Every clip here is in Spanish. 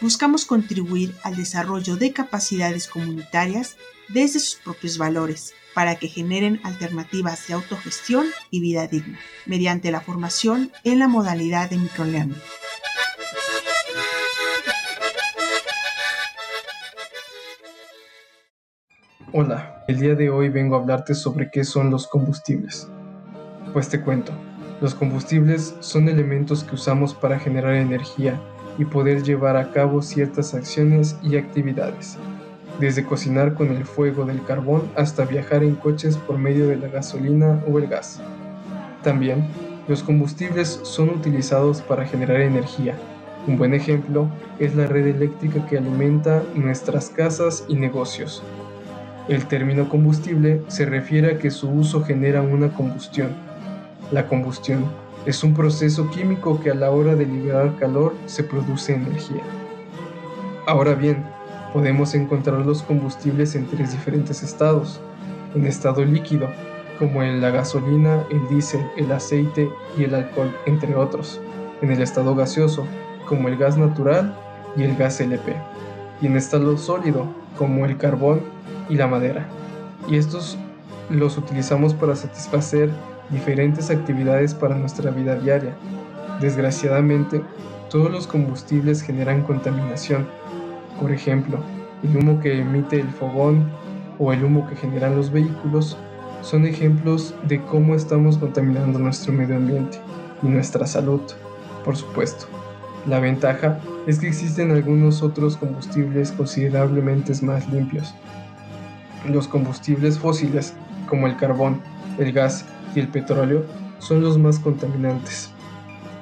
buscamos contribuir al desarrollo de capacidades comunitarias desde sus propios valores para que generen alternativas de autogestión y vida digna, mediante la formación en la modalidad de microlearning. Hola, el día de hoy vengo a hablarte sobre qué son los combustibles. Pues te cuento, los combustibles son elementos que usamos para generar energía y poder llevar a cabo ciertas acciones y actividades desde cocinar con el fuego del carbón hasta viajar en coches por medio de la gasolina o el gas. También, los combustibles son utilizados para generar energía. Un buen ejemplo es la red eléctrica que alimenta nuestras casas y negocios. El término combustible se refiere a que su uso genera una combustión. La combustión es un proceso químico que a la hora de liberar calor se produce energía. Ahora bien, podemos encontrar los combustibles en tres diferentes estados. En estado líquido, como en la gasolina, el diésel, el aceite y el alcohol, entre otros. En el estado gaseoso, como el gas natural y el gas LP. Y en estado sólido, como el carbón y la madera. Y estos los utilizamos para satisfacer diferentes actividades para nuestra vida diaria. Desgraciadamente, todos los combustibles generan contaminación por ejemplo, el humo que emite el fogón o el humo que generan los vehículos son ejemplos de cómo estamos contaminando nuestro medio ambiente y nuestra salud, por supuesto. La ventaja es que existen algunos otros combustibles considerablemente más limpios. Los combustibles fósiles, como el carbón, el gas y el petróleo, son los más contaminantes,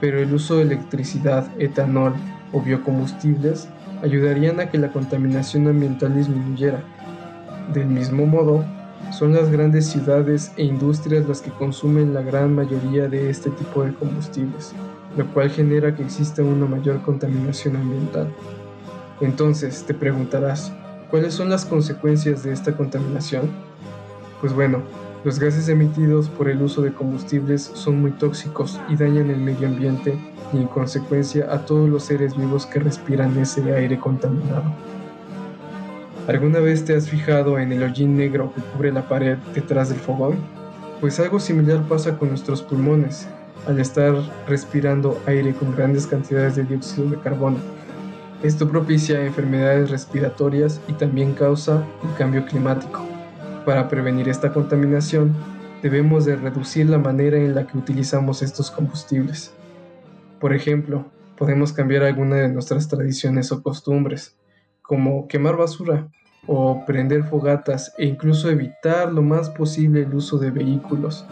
pero el uso de electricidad, etanol o biocombustibles ayudarían a que la contaminación ambiental disminuyera. Del mismo modo, son las grandes ciudades e industrias las que consumen la gran mayoría de este tipo de combustibles, lo cual genera que exista una mayor contaminación ambiental. Entonces, te preguntarás, ¿cuáles son las consecuencias de esta contaminación? Pues bueno, los gases emitidos por el uso de combustibles son muy tóxicos y dañan el medio ambiente y en consecuencia a todos los seres vivos que respiran ese aire contaminado. ¿Alguna vez te has fijado en el hollín negro que cubre la pared detrás del fogón? Pues algo similar pasa con nuestros pulmones al estar respirando aire con grandes cantidades de dióxido de carbono. Esto propicia enfermedades respiratorias y también causa el cambio climático. Para prevenir esta contaminación, debemos de reducir la manera en la que utilizamos estos combustibles. Por ejemplo, podemos cambiar alguna de nuestras tradiciones o costumbres, como quemar basura o prender fogatas e incluso evitar lo más posible el uso de vehículos.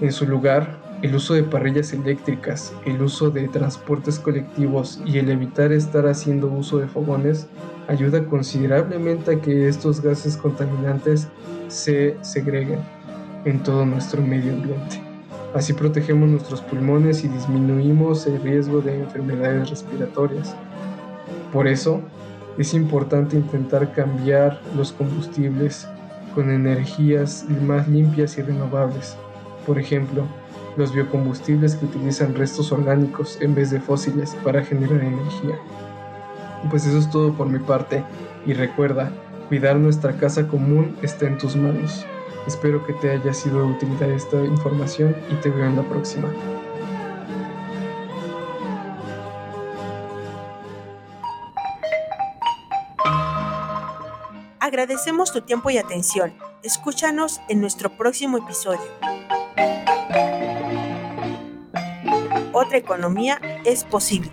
En su lugar, el uso de parrillas eléctricas, el uso de transportes colectivos y el evitar estar haciendo uso de fogones ayuda considerablemente a que estos gases contaminantes se segreguen en todo nuestro medio ambiente. Así protegemos nuestros pulmones y disminuimos el riesgo de enfermedades respiratorias. Por eso, es importante intentar cambiar los combustibles con energías más limpias y renovables. Por ejemplo, los biocombustibles que utilizan restos orgánicos en vez de fósiles para generar energía. Pues eso es todo por mi parte y recuerda, cuidar nuestra casa común está en tus manos. Espero que te haya sido de utilidad esta información y te veo en la próxima. Agradecemos tu tiempo y atención. Escúchanos en nuestro próximo episodio. Otra economía es posible.